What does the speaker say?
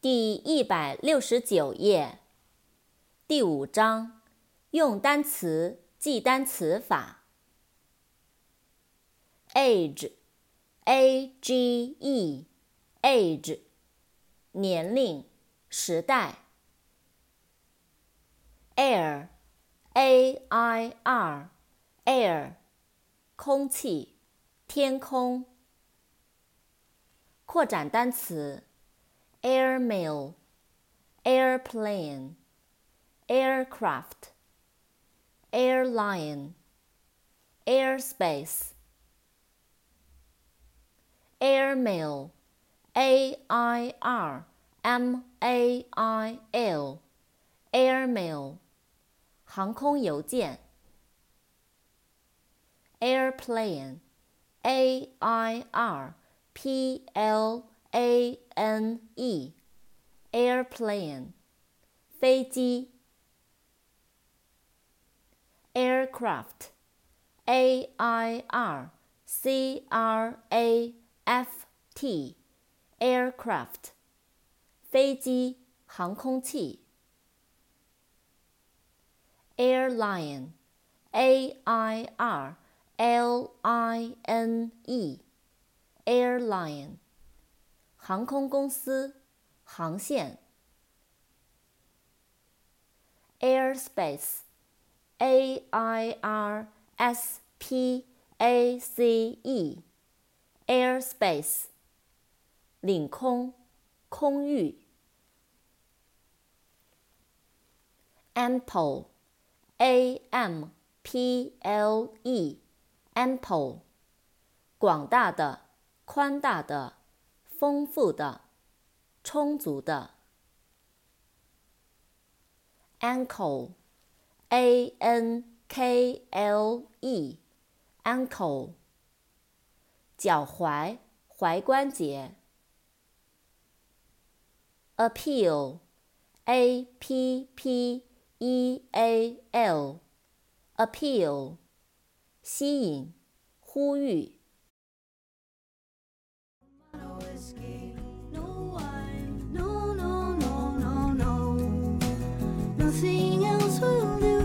第一百六十九页，第五章，用单词记单词法。age，a g e，age，年龄、时代。air，a i r，air，空气、天空。扩展单词。airmail, airplane, aircraft, airline, airspace. airmail, a i r m a i l, airmail, 航空邮件。airplane, a i r p l a n e airplane 飞机 aircraft a i r c r a f t aircraft 飞机航空器 airline a i r l i n e airline 航空公司，航线。airspace，a i r s p a c e，airspace，领空，空域。ample，a m p l e，ample，广大的，宽大的。丰富的，充足的。ankle，a n k l e，ankle，脚踝，踝关节。appeal，a p p e a l，appeal，吸引，呼吁。nothing else will.